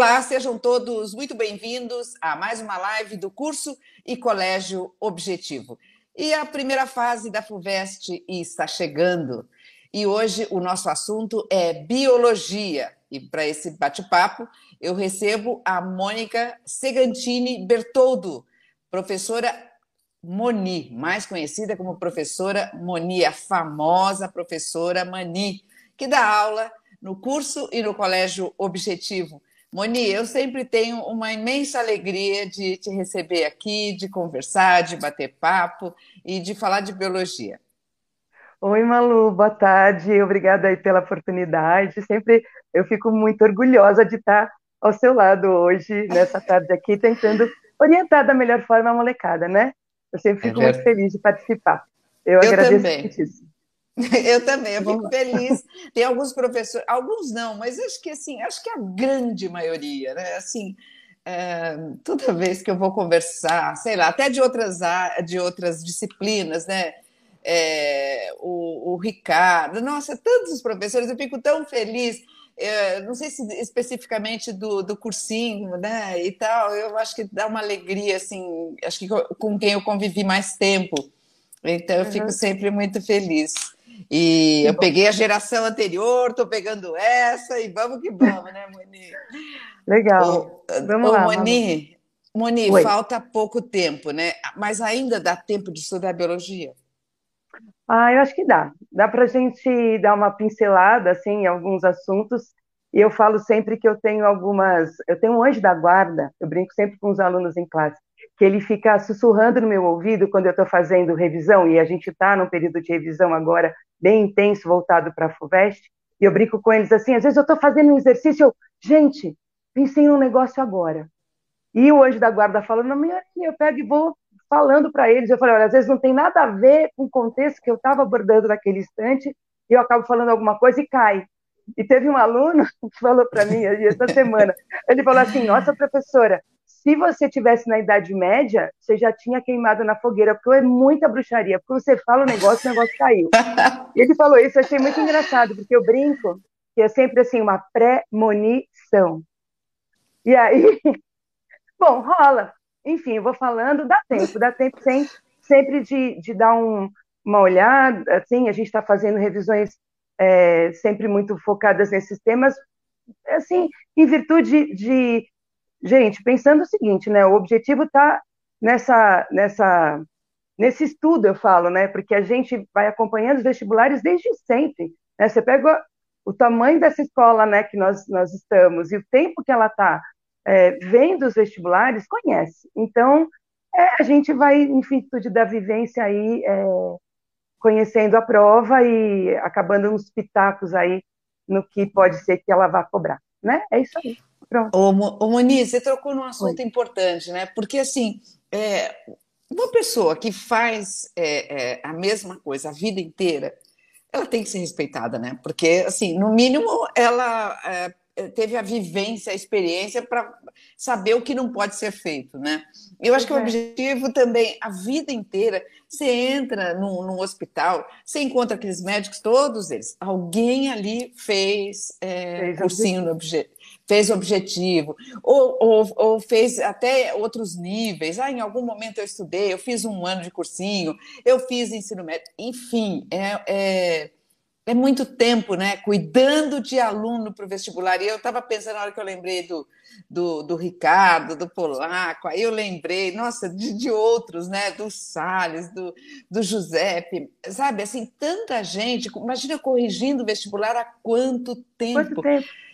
Olá, sejam todos muito bem-vindos a mais uma live do curso e Colégio Objetivo. E a primeira fase da FUVEST está chegando. E hoje o nosso assunto é biologia. E para esse bate-papo, eu recebo a Mônica Segantini Bertoldo, professora Moni, mais conhecida como professora Moni, a famosa professora Mani, que dá aula no curso e no Colégio Objetivo. Moni, eu sempre tenho uma imensa alegria de te receber aqui, de conversar, de bater papo e de falar de biologia. Oi, Malu, boa tarde. Obrigada aí pela oportunidade. Sempre eu fico muito orgulhosa de estar ao seu lado hoje, nessa tarde aqui, tentando orientar da melhor forma a molecada, né? Eu sempre fico é muito feliz de participar. Eu, eu agradeço também. muitíssimo. Eu também, eu fico feliz. Tem alguns professores, alguns não, mas acho que assim, acho que a grande maioria, né? Assim, é, toda vez que eu vou conversar, sei lá, até de outras de outras disciplinas, né? É, o, o, Ricardo, nossa, tantos professores, eu fico tão feliz. É, não sei se especificamente do, do cursinho, né? E tal, eu acho que dá uma alegria, assim, acho que com quem eu convivi mais tempo. Então, eu fico uhum. sempre muito feliz. E eu peguei a geração anterior, estou pegando essa e vamos que vamos, né, Moni? Legal. Ô, vamos ô, lá. Moni, Moni falta pouco tempo, né? Mas ainda dá tempo de estudar biologia? Ah, eu acho que dá. Dá para a gente dar uma pincelada assim, em alguns assuntos. E eu falo sempre que eu tenho algumas. Eu tenho um anjo da guarda, eu brinco sempre com os alunos em classe que ele fica sussurrando no meu ouvido quando eu estou fazendo revisão, e a gente está num período de revisão agora bem intenso, voltado para a FUVEST, e eu brinco com eles assim, às vezes eu estou fazendo um exercício, eu, gente, pensei num negócio agora. E o anjo da guarda falando eu pego e vou falando para eles, eu falei, olha, às vezes não tem nada a ver com o contexto que eu estava abordando naquele instante, e eu acabo falando alguma coisa e cai. E teve um aluno que falou para mim essa semana, ele falou assim, nossa professora, se você tivesse na Idade Média, você já tinha queimado na fogueira, porque é muita bruxaria, porque você fala o negócio, o negócio caiu. E ele falou isso, eu achei muito engraçado, porque eu brinco que é sempre assim, uma premonição. E aí, bom, rola. Enfim, eu vou falando, dá tempo, dá tempo sempre, sempre de, de dar um, uma olhada, assim, a gente está fazendo revisões é, sempre muito focadas nesses temas, assim, em virtude de Gente, pensando o seguinte, né? O objetivo está nessa, nessa, nesse estudo, eu falo, né? Porque a gente vai acompanhando os vestibulares desde sempre. Né? Você pega o tamanho dessa escola, né? Que nós, nós estamos e o tempo que ela está é, vendo os vestibulares, conhece. Então, é, a gente vai, em virtude da vivência aí, é, conhecendo a prova e acabando uns pitacos aí no que pode ser que ela vá cobrar, né? É isso aí. Pronto. Ô, ô Moniz, você trocou num assunto Oi. importante, né? Porque, assim, é, uma pessoa que faz é, é, a mesma coisa a vida inteira, ela tem que ser respeitada, né? Porque, assim, no mínimo, ela é, teve a vivência, a experiência para saber o que não pode ser feito, né? Eu acho que o é. objetivo também, a vida inteira, você entra num, num, hospital, você encontra aqueles médicos, todos eles, alguém ali fez, é, fez cursinho no objetivo fez objetivo, ou, ou, ou, fez até outros níveis. Ah, em algum momento eu estudei, eu fiz um ano de cursinho, eu fiz ensino médio, enfim, é, é, é muito tempo, né? Cuidando de aluno para o vestibular. E eu estava pensando na hora que eu lembrei do, do, do, Ricardo, do Polaco, aí eu lembrei, nossa, de, de outros, né? Do Salles, do, do Giuseppe, sabe? Assim, tanta gente, imagina corrigindo o vestibular há quanto tempo. Quanto tempo?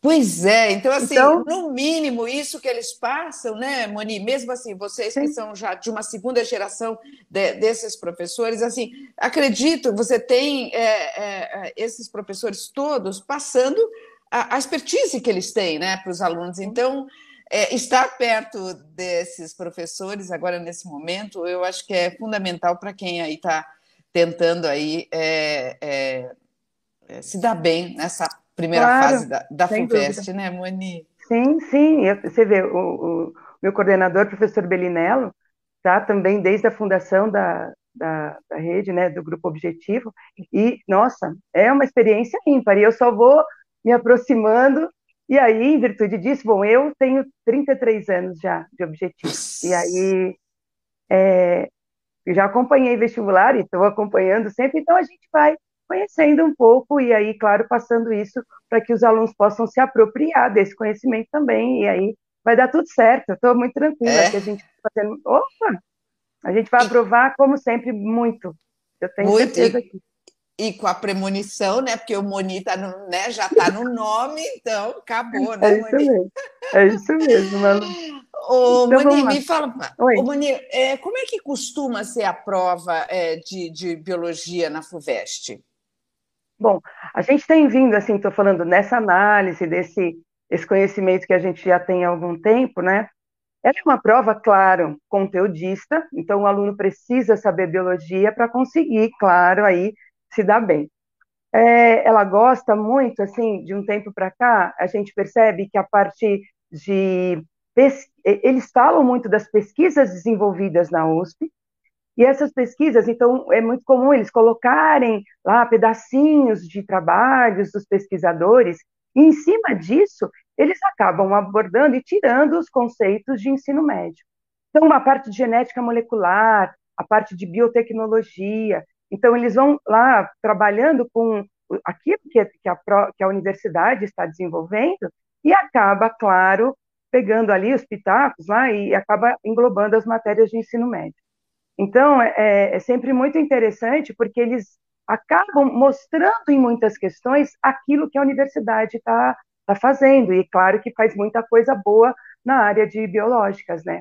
Pois é, então assim, então, no mínimo isso que eles passam, né, Moni? Mesmo assim, vocês sim. que são já de uma segunda geração de, desses professores, assim, acredito, você tem é, é, esses professores todos passando a, a, expertise que eles têm, né, para os alunos. Então, é, estar perto desses professores agora nesse momento, eu acho que é fundamental para quem aí está tentando aí se dar bem nessa primeira claro, fase da, da FUVEST, né, Moni? Sim, sim. Você vê, o, o meu coordenador, professor Belinello, tá também desde a fundação da, da, da, rede, né, do Grupo Objetivo, e, nossa, é uma experiência ímpar, e eu só vou me aproximando E aí, em virtude disso, bom, eu tenho 33 anos já de objetivo. E aí, é, já acompanhei vestibular e estou acompanhando sempre, então a gente vai conhecendo um pouco e aí, claro, passando isso para que os alunos possam se apropriar desse conhecimento também, e aí vai dar tudo certo. Estou muito tranquila é. que a gente está fazendo. Opa! A gente vai aprovar, como sempre, muito. Eu tenho muito. certeza que e com a premonição, né? Porque o Moni tá no, né, já está no nome, então acabou, né, é isso Moni? Mesmo. É isso mesmo, Malu. Ô, então, Moni, me fala, Oi. Ô, Moni, é, como é que costuma ser a prova é, de, de biologia na FUVEST? Bom, a gente tem vindo, assim, estou falando nessa análise, desse esse conhecimento que a gente já tem há algum tempo, né? Ela é uma prova, claro, conteudista, então o aluno precisa saber biologia para conseguir, claro, aí se dar bem. É, ela gosta muito, assim, de um tempo para cá, a gente percebe que a parte de. Eles falam muito das pesquisas desenvolvidas na USP, e essas pesquisas, então, é muito comum eles colocarem lá pedacinhos de trabalhos dos pesquisadores, e em cima disso, eles acabam abordando e tirando os conceitos de ensino médio. Então, a parte de genética molecular, a parte de biotecnologia, então, eles vão lá trabalhando com aquilo que, que, a, que a universidade está desenvolvendo e acaba, claro, pegando ali os pitacos lá e acaba englobando as matérias de ensino médio. Então, é, é, é sempre muito interessante porque eles acabam mostrando em muitas questões aquilo que a universidade está tá fazendo, e claro que faz muita coisa boa na área de biológicas, né?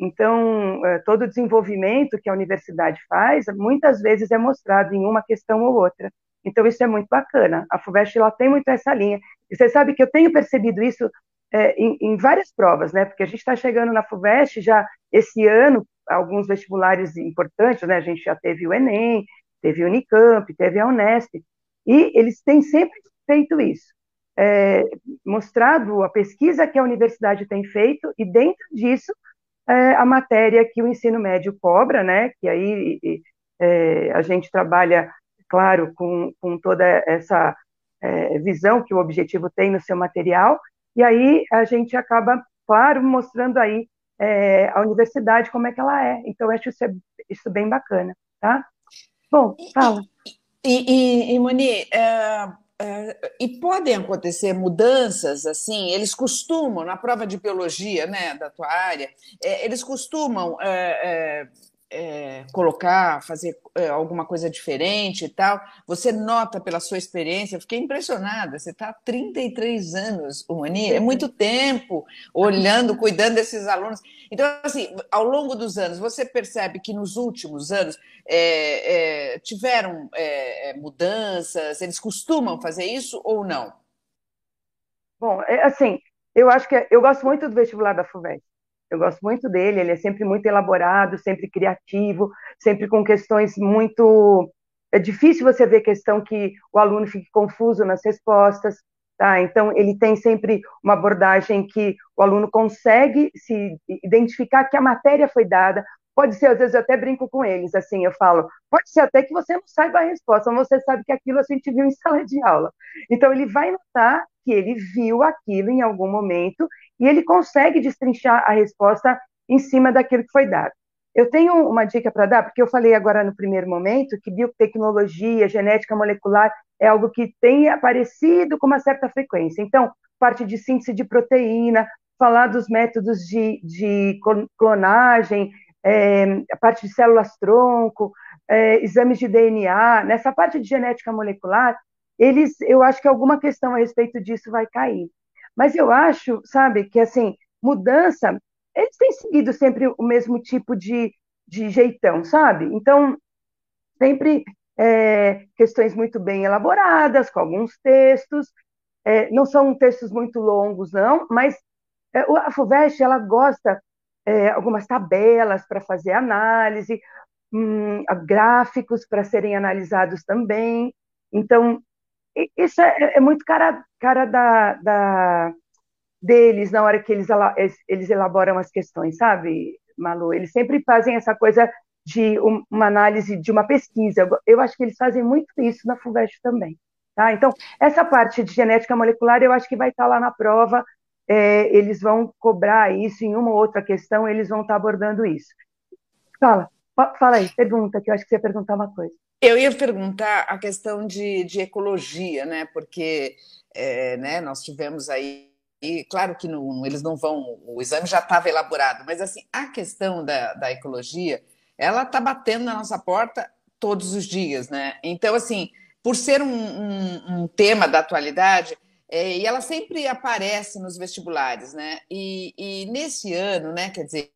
Então, é, todo o desenvolvimento que a universidade faz, muitas vezes é mostrado em uma questão ou outra. Então, isso é muito bacana. A FUVEST ela tem muito essa linha. E você sabe que eu tenho percebido isso é, em, em, várias provas, né? Porque a gente está chegando na FUVEST já esse ano, alguns vestibulares importantes, né? A gente já teve o Enem, teve o Unicamp, teve a Unesp, e eles têm sempre feito isso. É, mostrado a pesquisa que a universidade tem feito, e dentro disso, é, a matéria que o ensino médio cobra, né? Que aí é, a gente trabalha, claro, com, com toda essa é, visão que o objetivo tem no seu material, e aí a gente acaba, claro, mostrando aí é, a universidade como é que ela é. Então, eu acho isso, é, isso bem bacana, tá? Bom, fala. E, e, e Moni, é, é, e podem acontecer mudanças assim, eles costumam, na prova de biologia né, da tua área, é, eles costumam é, é, colocar, fazer é, alguma coisa diferente e tal. Você nota pela sua experiência, eu fiquei impressionada. Você está há 33 anos, Mani, é muito tempo olhando, cuidando desses alunos. Então, assim, ao longo dos anos, você percebe que nos últimos anos é, é tiveram é, é, mudanças, eles costumam fazer isso ou não? Bom, assim, eu acho que eu gosto muito do vestibular da FUVEST. Eu gosto muito dele, ele é sempre muito elaborado, sempre criativo, sempre com questões muito. É difícil você ver questão que o aluno fique confuso nas respostas, tá? Então, ele tem sempre uma abordagem que o aluno consegue se identificar que a matéria foi dada. Pode ser, às vezes eu até brinco com eles, assim, eu falo, pode ser até que você não saiba a resposta, mas você sabe que aquilo a gente viu em sala de aula. Então, ele vai notar que ele viu aquilo em algum momento e ele consegue destrinchar a resposta em cima daquilo que foi dado. Eu tenho uma dica para dar, porque eu falei agora no primeiro momento que biotecnologia, genética molecular é algo que tem aparecido com uma certa frequência. Então, parte de síntese de proteína, falar dos métodos de, de clonagem, é, a parte de células-tronco, é, exames de DNA, nessa parte de genética molecular, eles, eu acho que alguma questão a respeito disso vai cair. Mas eu acho, sabe, que assim, mudança, eles têm seguido sempre o mesmo tipo de, de jeitão, sabe? Então, sempre é, questões muito bem elaboradas, com alguns textos, é, não são textos muito longos, não, mas é, a FUVEST, ela gosta é, algumas tabelas para fazer análise, hum, gráficos para serem analisados também. Então, isso é, é muito cara, cara da, da, deles na hora que eles, eles elaboram as questões, sabe, Malu? Eles sempre fazem essa coisa de uma análise de uma pesquisa. Eu acho que eles fazem muito isso na FUVEST também. Tá? Então, essa parte de genética molecular eu acho que vai estar lá na prova, é, eles vão cobrar isso em uma ou outra questão, eles vão estar abordando isso. Fala, fala aí, pergunta, que eu acho que você ia perguntar uma coisa. Eu ia perguntar a questão de, de ecologia, né? Porque é, né, nós tivemos aí e claro que não, eles não vão, o exame já estava elaborado, mas assim, a questão da, da ecologia, ela está batendo na nossa porta todos os dias, né? Então, assim, por ser um, um, um tema da atualidade, é, e ela sempre aparece nos vestibulares, né? E, e, nesse ano, né, quer dizer,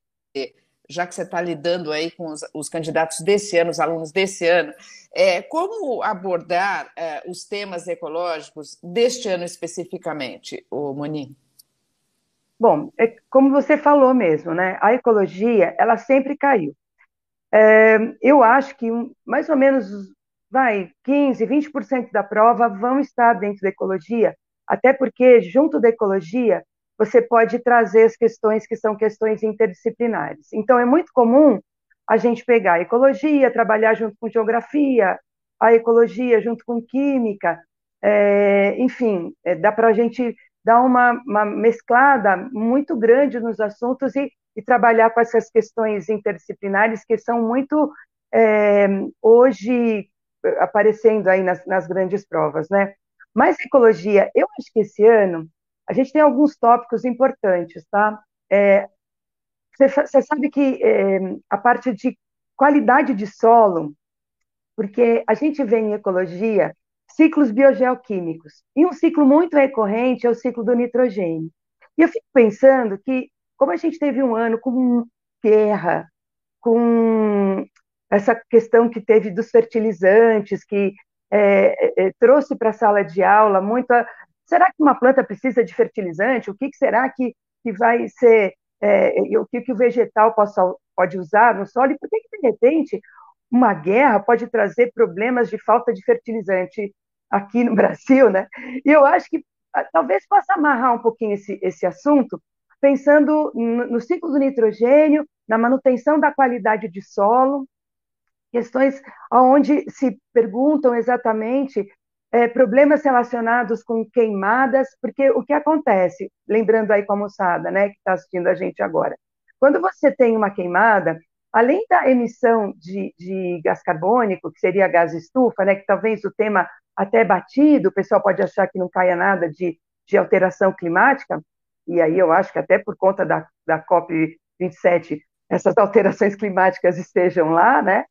já que você está lidando aí com os, os, candidatos desse ano, os alunos desse ano, é, como abordar é, os temas ecológicos deste ano especificamente, o Moni? Bom, é, como você falou mesmo, né? A ecologia, ela sempre caiu. É, eu acho que mais ou menos, vai, 15, 20% da prova vão estar dentro da ecologia, até porque, junto da ecologia, você pode trazer as questões que são questões interdisciplinares. Então, é muito comum a gente pegar a ecologia, trabalhar junto com geografia, a ecologia junto com química, é, enfim, é, dá para a gente dar uma, uma, mesclada muito grande nos assuntos e, e, trabalhar com essas questões interdisciplinares que são muito é, hoje aparecendo aí nas, nas grandes provas, né? Mas ecologia, eu acho que esse ano a gente tem alguns tópicos importantes, tá? É, você, sabe que é, a parte de qualidade de solo, porque a gente vê em ecologia ciclos biogeoquímicos, e um ciclo muito recorrente é o ciclo do nitrogênio. E eu fico pensando que, como a gente teve um ano com guerra, com essa questão que teve dos fertilizantes, que é, é, é trouxe para a sala de aula muita Será que uma planta precisa de fertilizante? O que, que será que, que vai ser, é, o que, que o vegetal possa, pode usar no solo? E por que, que, de repente, uma guerra pode trazer problemas de falta de fertilizante aqui no Brasil, né? E eu acho que ah, talvez possa amarrar um pouquinho esse, esse assunto, pensando no, no ciclo do nitrogênio, na manutenção da qualidade de solo, questões onde se perguntam exatamente é, problemas relacionados com queimadas, porque o que acontece, lembrando aí com a moçada, né, que está assistindo a gente agora, quando você tem uma queimada, além da emissão de, de, gás carbônico, que seria gás estufa, né, que talvez o tema até batido, o pessoal pode achar que não caia nada de, de alteração climática, e aí eu acho que até por conta da, da COP27 essas alterações climáticas estejam lá, né?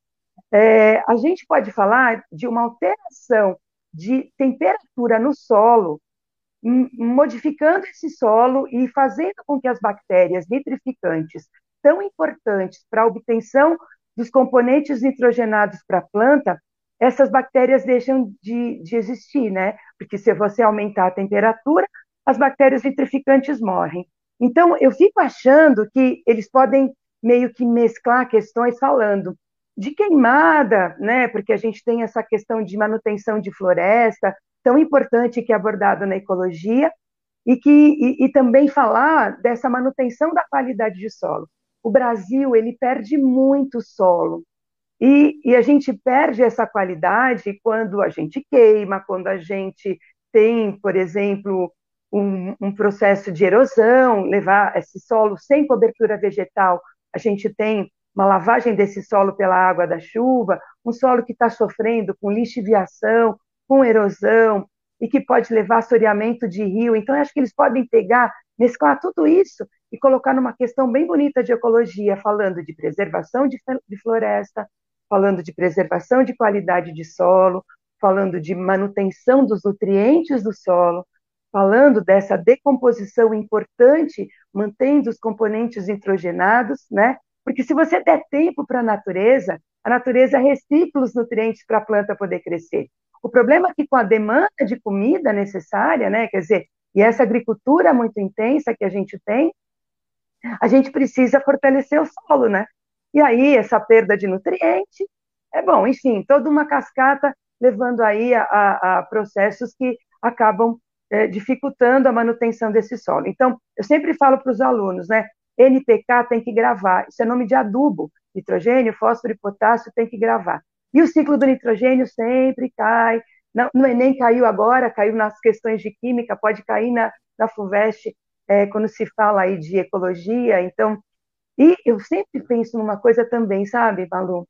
É, a gente pode falar de uma alteração de temperatura no solo, modificando esse solo e fazendo com que as bactérias nitrificantes, tão importantes para a obtenção dos componentes nitrogenados para a planta, essas bactérias deixam de, de existir, né? Porque se você aumentar a temperatura, as bactérias nitrificantes morrem. Então, eu fico achando que eles podem meio que mesclar questões falando de queimada, né? Porque a gente tem essa questão de manutenção de floresta, tão importante que é abordado na ecologia, e que e, e também falar dessa manutenção da qualidade de solo. O Brasil ele perde muito solo e, e a gente perde essa qualidade quando a gente queima, quando a gente tem, por exemplo, um, um, processo de erosão, levar esse solo sem cobertura vegetal, a gente tem uma lavagem desse solo pela água da chuva, um solo que está sofrendo com lixiviação, com erosão, e que pode levar a assoreamento de rio. Então, acho que eles podem pegar, mesclar tudo isso e colocar numa questão bem bonita de ecologia, falando de preservação de, de floresta, falando de preservação de qualidade de solo, falando de manutenção dos nutrientes do solo, falando dessa decomposição importante, mantendo os componentes nitrogenados, né? Porque se você der tempo para a natureza, a natureza recicla os nutrientes para a planta poder crescer. O problema é que com a demanda de comida necessária, né, quer dizer, e essa agricultura muito intensa que a gente tem, a gente precisa fortalecer o solo, né? E aí essa perda de nutriente é bom, enfim, toda uma cascata levando aí a, a, a processos que acabam é, dificultando a manutenção desse solo. Então, eu sempre falo para os alunos, né? NPK tem que gravar. Isso é nome de adubo. Nitrogênio, fósforo e potássio tem que gravar. E o ciclo do nitrogênio sempre cai no Enem caiu agora, caiu nas questões de química, pode cair na, na FUVEST é, quando se fala aí de ecologia. Então, e eu sempre penso numa coisa também, sabe, Malu?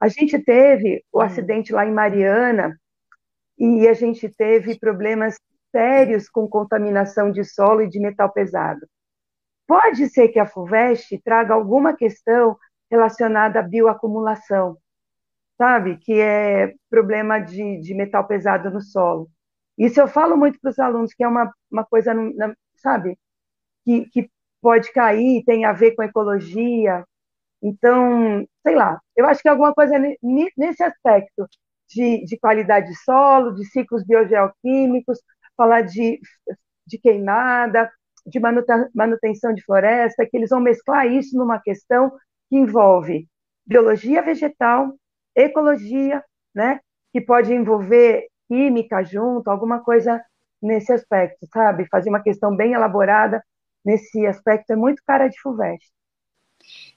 A gente teve o hum. acidente lá em Mariana e a gente teve problemas sérios com contaminação de solo e de metal pesado. Pode ser que a FUVEST traga alguma questão relacionada à bioacumulação, sabe? Que é problema de, de metal pesado no solo. Isso eu falo muito para os alunos, que é uma, uma coisa, sabe? Que, que pode cair, tem a ver com ecologia. Então, sei lá, eu acho que alguma coisa nesse aspecto de, de qualidade de solo, de ciclos biogeoquímicos, falar de, de queimada, de manutenção de floresta, que eles vão mesclar isso numa questão que envolve biologia vegetal, ecologia, né, que pode envolver química junto, alguma coisa nesse aspecto, sabe? Fazer uma questão bem elaborada nesse aspecto é muito cara de FUVEST.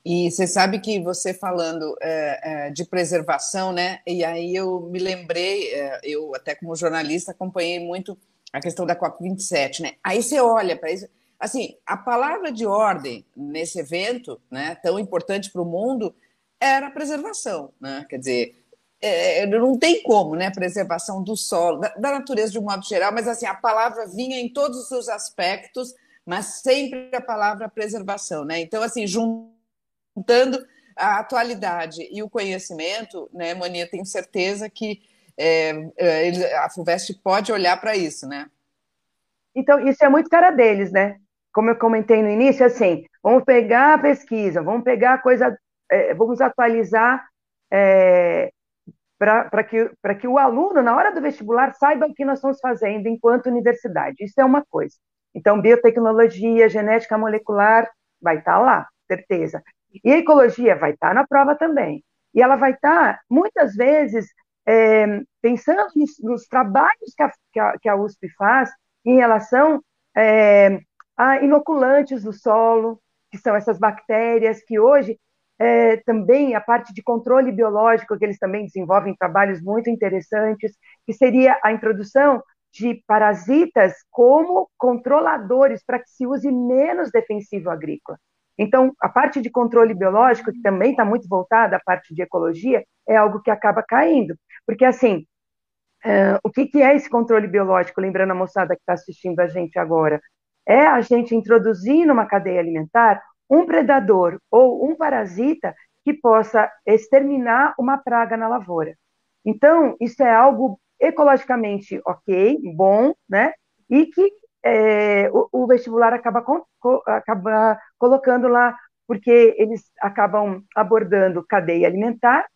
E você sabe que você falando é, é, de preservação, né? E aí eu me lembrei, é, eu até como jornalista acompanhei muito a questão da COP27, né? Aí você olha para isso, assim, a palavra de ordem nesse evento, né, tão importante para o mundo, era a preservação, né? Quer dizer, é, não tem como, né? Preservação do solo, da, da, natureza de um modo geral, mas assim, a palavra vinha em todos os seus aspectos, mas sempre a palavra preservação, né? Então, assim, juntando a atualidade e o conhecimento, né, Mania, tenho certeza que é, é a FUVEST pode olhar para isso, né? Então, isso é muito cara deles, né? Como eu comentei no início, assim, vamos pegar a pesquisa, vamos pegar a coisa, é, vamos atualizar é, para que, que o aluno, na hora do vestibular, saiba o que nós estamos fazendo enquanto universidade. Isso é uma coisa. Então, biotecnologia, genética molecular, vai estar tá lá, certeza. E ecologia vai estar tá na prova também. E ela vai estar, tá, muitas vezes, é, pensando nos, nos trabalhos que, a, que a, USP faz em relação é, a inoculantes do solo, que são essas bactérias que hoje é, também a parte de controle biológico, que eles também desenvolvem trabalhos muito interessantes, que seria a introdução de parasitas como controladores para que se use menos defensivo agrícola. Então, a parte de controle biológico, que também está muito voltada à parte de ecologia, é algo que acaba caindo. Porque, assim, uh, o que, que é esse controle biológico? Lembrando a moçada que está assistindo a gente agora, é a gente introduzir numa cadeia alimentar um predador ou um parasita que possa exterminar uma praga na lavoura. Então, isso é algo ecologicamente ok, bom, né? E que é, o, o, vestibular acaba, com, acaba colocando lá, porque eles acabam abordando cadeia alimentar,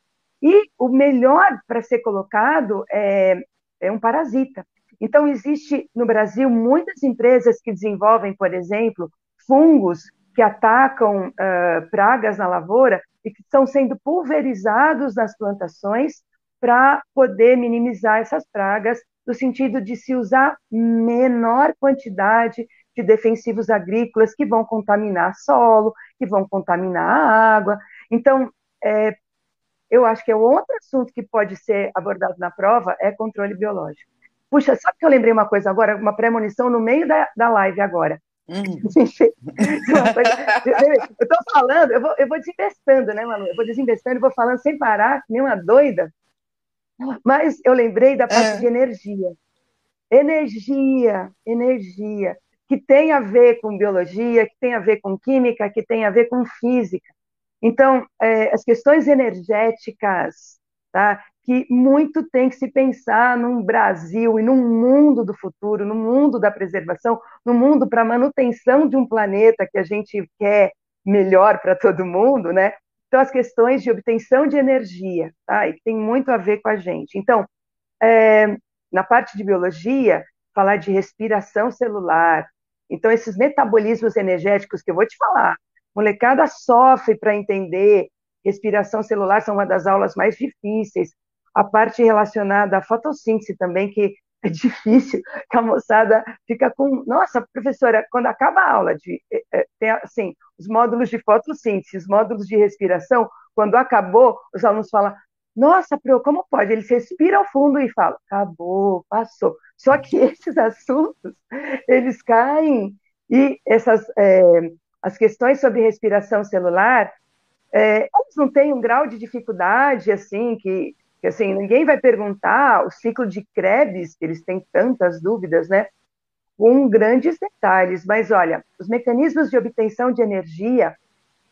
e o melhor para ser colocado é, é um parasita. Então, existe no Brasil muitas empresas que desenvolvem, por exemplo, fungos que atacam uh, pragas na lavoura e que estão sendo pulverizados nas plantações para poder minimizar essas pragas, no sentido de se usar menor quantidade de defensivos agrícolas que vão contaminar solo, que vão contaminar a água. Então, é, eu acho que é outro assunto que pode ser abordado na prova é controle biológico. Puxa, sabe que eu lembrei uma coisa agora, uma premonição no meio da, da live agora. Uhum. eu estou falando, eu vou, eu vou desinvestando, né, Manu? Eu vou desinvestando e vou falando sem parar, nem uma doida. Mas eu lembrei da parte é. de energia. Energia, energia, que tem a ver com biologia, que tem a ver com química, que tem a ver com física. Então, é, as questões energéticas, tá? Que muito tem que se pensar num Brasil e num mundo do futuro, no mundo da preservação, no mundo para manutenção de um planeta que a gente quer melhor para todo mundo, né? Então, as questões de obtenção de energia, tá? E tem muito a ver com a gente. Então, é, na parte de biologia, falar de respiração celular. Então, esses metabolismos energéticos que eu vou te falar, molecada sofre para entender respiração celular, são uma das aulas mais difíceis a parte relacionada à fotossíntese também, que é difícil, que a moçada fica com, nossa, professora, quando acaba a aula de, é, é, tem, assim, os módulos de fotossíntese, os módulos de respiração, quando acabou, os alunos falam, Nossa, Pro, como pode? Eles respiram fundo e falam, acabou, passou. Só que esses assuntos, eles caem e essas é, as questões sobre respiração celular, é, não têm um grau de dificuldade assim que, que assim ninguém vai perguntar o ciclo de Krebs, que eles têm tantas dúvidas, né? Com grandes detalhes. Mas olha, os mecanismos de obtenção de energia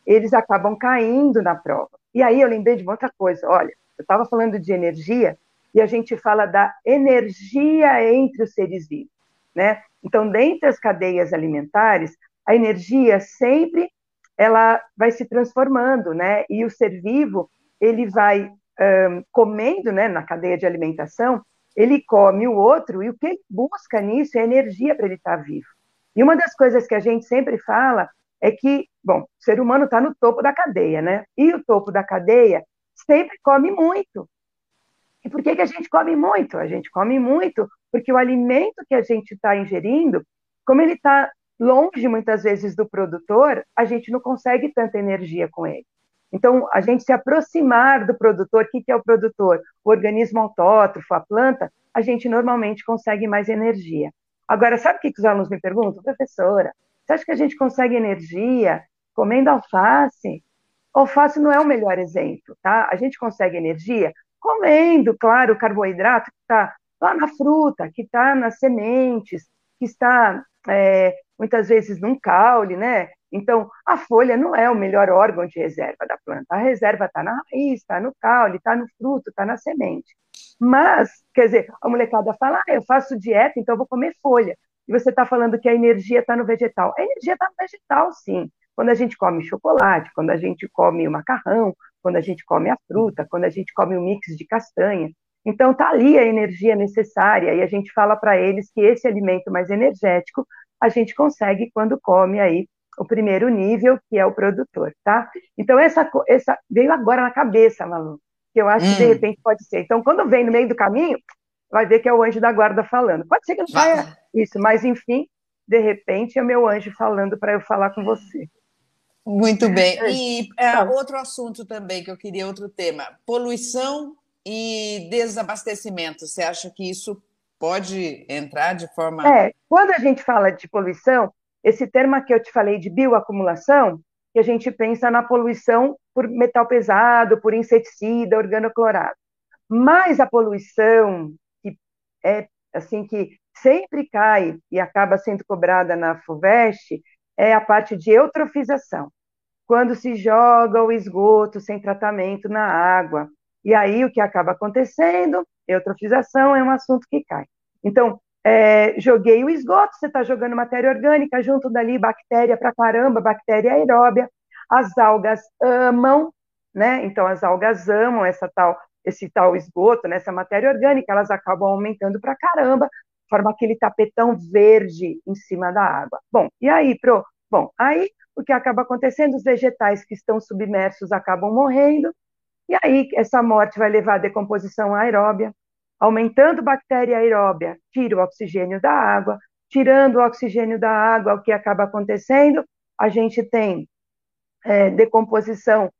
eles acabam caindo na prova. E aí eu lembrei de uma outra coisa. Olha, eu estava falando de energia e a gente fala da energia entre os seres vivos, né? Então, dentre as cadeias alimentares, a energia sempre ela vai se transformando, né? E o ser vivo ele vai um, comendo, né? Na cadeia de alimentação, ele come o outro e o que ele busca nisso é energia para ele estar tá vivo. E uma das coisas que a gente sempre fala é que, bom, o ser humano está no topo da cadeia, né? E o topo da cadeia sempre come muito. E por que, que a gente come muito? A gente come muito porque o alimento que a gente está ingerindo, como ele está longe muitas vezes do produtor, a gente não consegue tanta energia com ele. Então, a gente se aproximar do produtor, o que, que é o produtor? O organismo autótrofo, a planta, a gente normalmente consegue mais energia. Agora, sabe o que, que os alunos me perguntam? Professora, você acha que a gente consegue energia comendo alface? Alface não é o melhor exemplo, tá? A gente consegue energia comendo, claro, o carboidrato que está lá na fruta, que está nas sementes, que está é, muitas vezes num caule, né? Então, a folha não é o melhor órgão de reserva da planta. A reserva está na raiz, está no caule, está no fruto, está na semente. Mas, quer dizer, a molecada fala, ah, eu faço dieta, então eu vou comer folha e você está falando que a energia está no vegetal. A energia está no vegetal, sim. Quando a gente come chocolate, quando a gente come o macarrão, quando a gente come a fruta, quando a gente come o mix de castanha. Então, está ali a energia necessária e a gente fala para eles que esse alimento mais energético a gente consegue quando come aí o primeiro nível, que é o produtor, tá? Então, essa, essa veio agora na cabeça, Malu, que eu acho hum. que de hum. repente pode ser. Então, quando vem no meio do caminho, vai ver que é o anjo da guarda falando. Pode ser que não saia isso, mas enfim, de repente é meu anjo falando para eu falar com você. Muito bem. É e é, tá. outro assunto também que eu queria, outro tema: poluição e desabastecimento. Você acha que isso pode entrar de forma. É, quando a gente fala de poluição, esse termo que eu te falei de bioacumulação, que a gente pensa na poluição por metal pesado, por inseticida, organoclorado. Mas a poluição que é assim que sempre cai e acaba sendo cobrada na FUVEST é a parte de eutrofização, quando se joga o esgoto sem tratamento na água. E aí o que acaba acontecendo? Eutrofização é um assunto que cai. Então, é, joguei o esgoto, você está jogando matéria orgânica, junto dali bactéria para caramba, bactéria aeróbia. As algas amam, né? Então, as algas amam essa tal esse tal esgoto, né, essa matéria orgânica, elas acabam aumentando para caramba, forma aquele tapetão verde em cima da água. Bom, e aí, pro? Bom, aí o que acaba acontecendo? Os vegetais que estão submersos acabam morrendo, e aí essa morte vai levar à decomposição aeróbia, aumentando bactéria aeróbia, tira o oxigênio da água, tirando o oxigênio da água, o que acaba acontecendo? A gente tem é, decomposição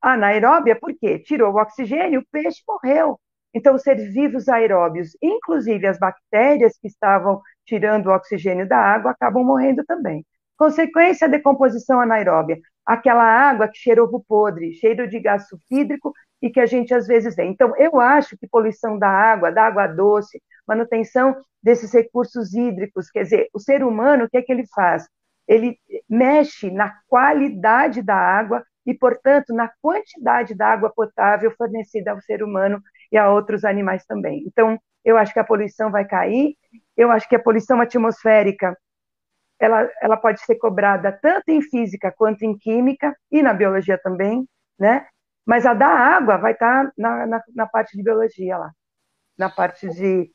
anaeróbia, por quê? Tirou o oxigênio, o peixe morreu. Então, os seres vivos aeróbios, inclusive as bactérias que estavam tirando o oxigênio da água, acabam morrendo também. Consequência, decomposição anaeróbia. Aquela água que cheira ovo podre, cheiro de gás sulfídrico e que a gente às vezes vê. Então, eu acho que poluição da água, da água doce, manutenção desses recursos hídricos, quer dizer, o ser humano, o que é que ele faz? Ele mexe na qualidade da água e, portanto, na quantidade da água potável fornecida ao ser humano e a outros animais também. Então, eu acho que a poluição vai cair, eu acho que a poluição atmosférica ela, ela pode ser cobrada tanto em física quanto em química e na biologia também, né? Mas a da água vai estar na, na, na parte de biologia lá, na parte de,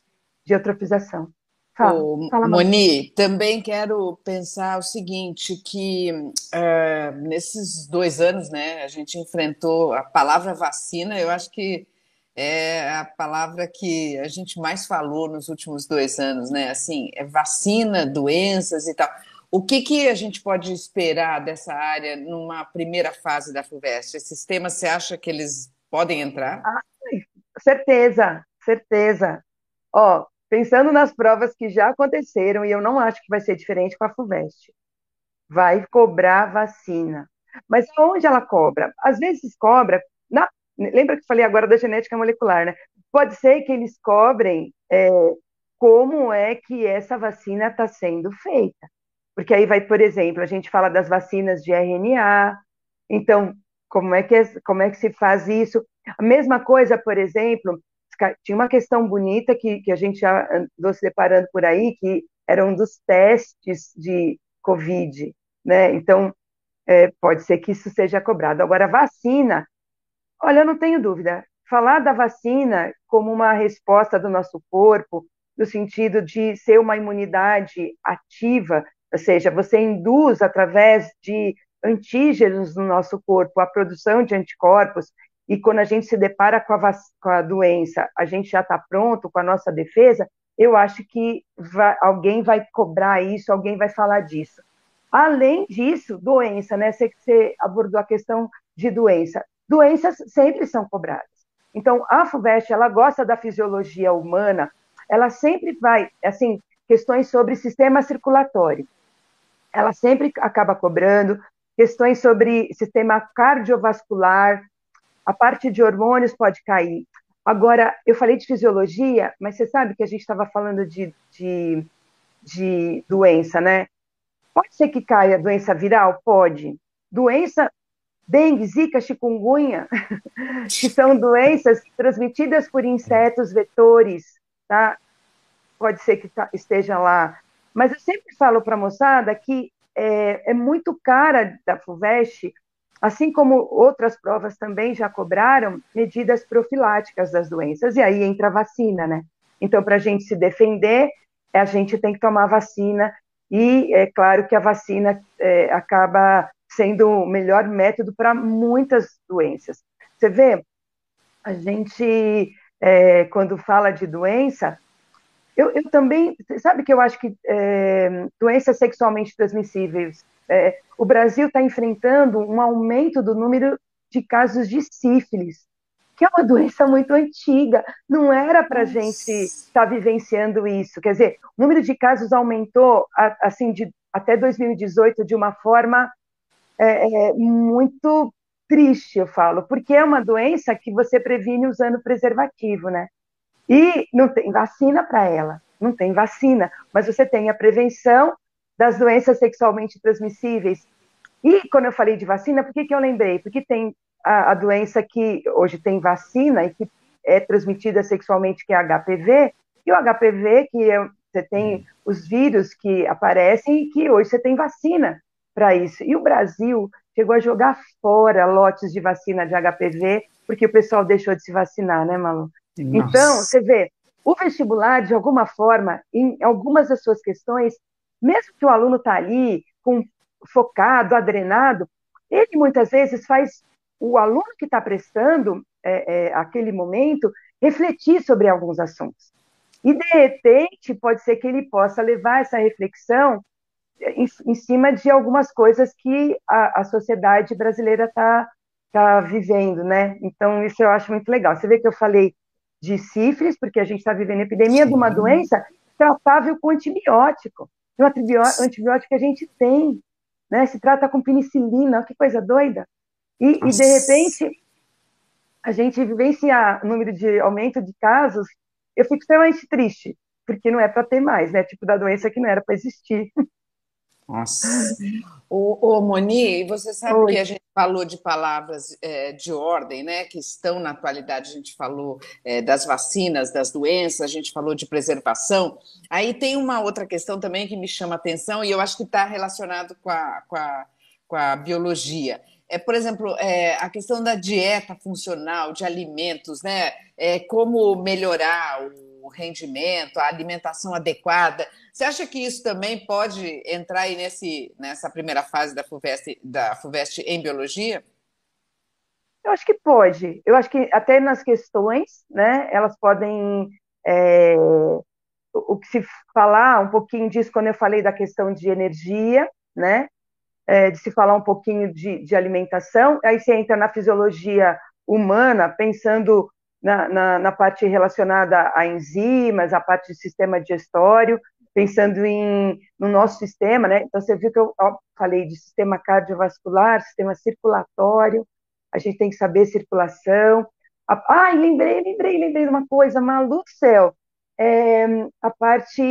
de eutrofização. Fala, fala Moni, também quero pensar o seguinte, que uh, nesses dois anos, né, a gente enfrentou a palavra vacina, eu acho que é a palavra que a gente mais falou nos últimos dois anos, né? Assim, é vacina, doenças e tal. O que, que a gente pode esperar dessa área numa primeira fase da FUVEST? Esses temas, você acha que eles podem entrar? Ah, certeza, certeza. Ó, pensando nas provas que já aconteceram, e eu não acho que vai ser diferente com a FUVEST, vai cobrar vacina. Mas onde ela cobra? Às vezes cobra. Lembra que falei agora da genética molecular, né? Pode ser que eles cobrem é, como é que essa vacina está sendo feita. Porque aí vai, por exemplo, a gente fala das vacinas de RNA, então, como é que, é, como é que se faz isso? A mesma coisa, por exemplo, tinha uma questão bonita que, que a gente já andou se deparando por aí, que era um dos testes de Covid, né? Então, é, pode ser que isso seja cobrado. Agora, vacina, olha, eu não tenho dúvida. Falar da vacina como uma resposta do nosso corpo, no sentido de ser uma imunidade ativa, ou seja, você induz através de antígenos no nosso corpo a produção de anticorpos, e quando a gente se depara com a, com a doença, a gente já está pronto com a nossa defesa, eu acho que vai, alguém vai cobrar isso, alguém vai falar disso. Além disso, doença, né? Você, você abordou a questão de doença. Doenças sempre são cobradas. Então, a FUVEST, ela gosta da fisiologia humana, ela sempre vai, assim, questões sobre sistema circulatório. Ela sempre acaba cobrando questões sobre sistema cardiovascular, a parte de hormônios pode cair. Agora, eu falei de fisiologia, mas você sabe que a gente estava falando de, de, de doença, né? Pode ser que caia doença viral? Pode. Doença dengue, zika, chikungunya, que são doenças transmitidas por insetos vetores, tá? Pode ser que tá, esteja lá. Mas eu sempre falo para a moçada que é, é, muito cara da FUVEST, assim como outras provas também já cobraram, medidas profiláticas das doenças, e aí entra a vacina, né? Então, para a gente se defender, a gente tem que tomar vacina e é claro que a vacina é, acaba sendo o melhor método para muitas doenças. Você vê, a gente, é, quando fala de doença, eu, eu, também, sabe que eu acho que é, doenças sexualmente transmissíveis, é, o Brasil está enfrentando um aumento do número de casos de sífilis que é uma doença muito antiga, não era para a gente estar tá vivenciando isso. Quer dizer, o número de casos aumentou assim de, até 2018 de uma forma é, é, muito triste, eu falo, porque é uma doença que você previne usando preservativo, né? E não tem vacina para ela, não tem vacina, mas você tem a prevenção das doenças sexualmente transmissíveis. E quando eu falei de vacina, por que, que eu lembrei? Porque tem a, a doença que hoje tem vacina e que é transmitida sexualmente, que é HPV, e o HPV, que é, você tem uhum. os vírus que aparecem e que hoje você tem vacina para isso. E o Brasil chegou a jogar fora lotes de vacina de HPV, porque o pessoal deixou de se vacinar, né, Malu? Nossa. Então, você vê, o vestibular, de alguma forma, em algumas das suas questões, mesmo que o aluno está ali com, focado, adrenado, ele muitas vezes faz o aluno que está prestando é, é, aquele momento refletir sobre alguns assuntos. E, de repente, pode ser que ele possa levar essa reflexão em, em cima de algumas coisas que a, a sociedade brasileira está tá vivendo, né? Então, isso eu acho muito legal. Você vê que eu falei de sífilis, porque a gente está vivendo epidemia Sim. de uma doença tratável com antibiótico. E o antibiótico que a gente tem, né? Se trata com penicilina, que coisa doida. E, e, de repente, a gente vivencia o número de aumento de casos, eu fico extremamente triste, porque não é para ter mais, né? Tipo da doença que não era para existir. Nossa. O, o Moni, você sabe Oi. que a gente falou de palavras é, de ordem, né, que estão na atualidade. A gente falou é, das vacinas, das doenças, a gente falou de preservação. Aí tem uma outra questão também que me chama a atenção e eu acho que está relacionado com a, com a, com a biologia é, por exemplo, é, a questão da dieta funcional, de alimentos, né? É, como melhorar o rendimento, a alimentação adequada. Você acha que isso também pode entrar aí nesse, nessa primeira fase da FUVEST, da FUVEST em biologia? Eu acho que pode. Eu acho que até nas questões, né, elas podem. É, o que se falar um pouquinho disso quando eu falei da questão de energia, né? é, de se falar um pouquinho de, de, alimentação, aí você entra na fisiologia humana, pensando na, na, na, parte relacionada a enzimas, a parte do sistema digestório, pensando em, no nosso sistema, né? Então, você viu que eu, falei de sistema cardiovascular, sistema circulatório, a gente tem que saber circulação. Ai, lembrei, lembrei, lembrei de uma coisa, Malu céu, é, a parte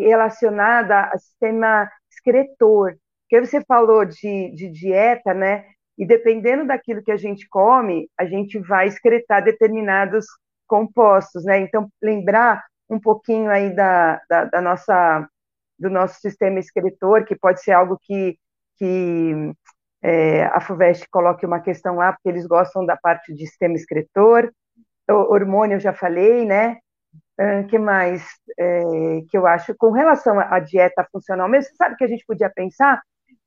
relacionada ao sistema excretor, que você falou de, de dieta, né? E dependendo daquilo que a gente come, a gente vai excretar determinados compostos, né? Então, lembrar um pouquinho aí da, da, da nossa, do nosso sistema excretor, que pode ser algo que, que é, a FUVEST coloque uma questão lá, porque eles gostam da parte de sistema excretor. O hormônio eu já falei, né? Que mais é, que eu acho com relação à dieta funcional mesmo? Sabe que a gente podia pensar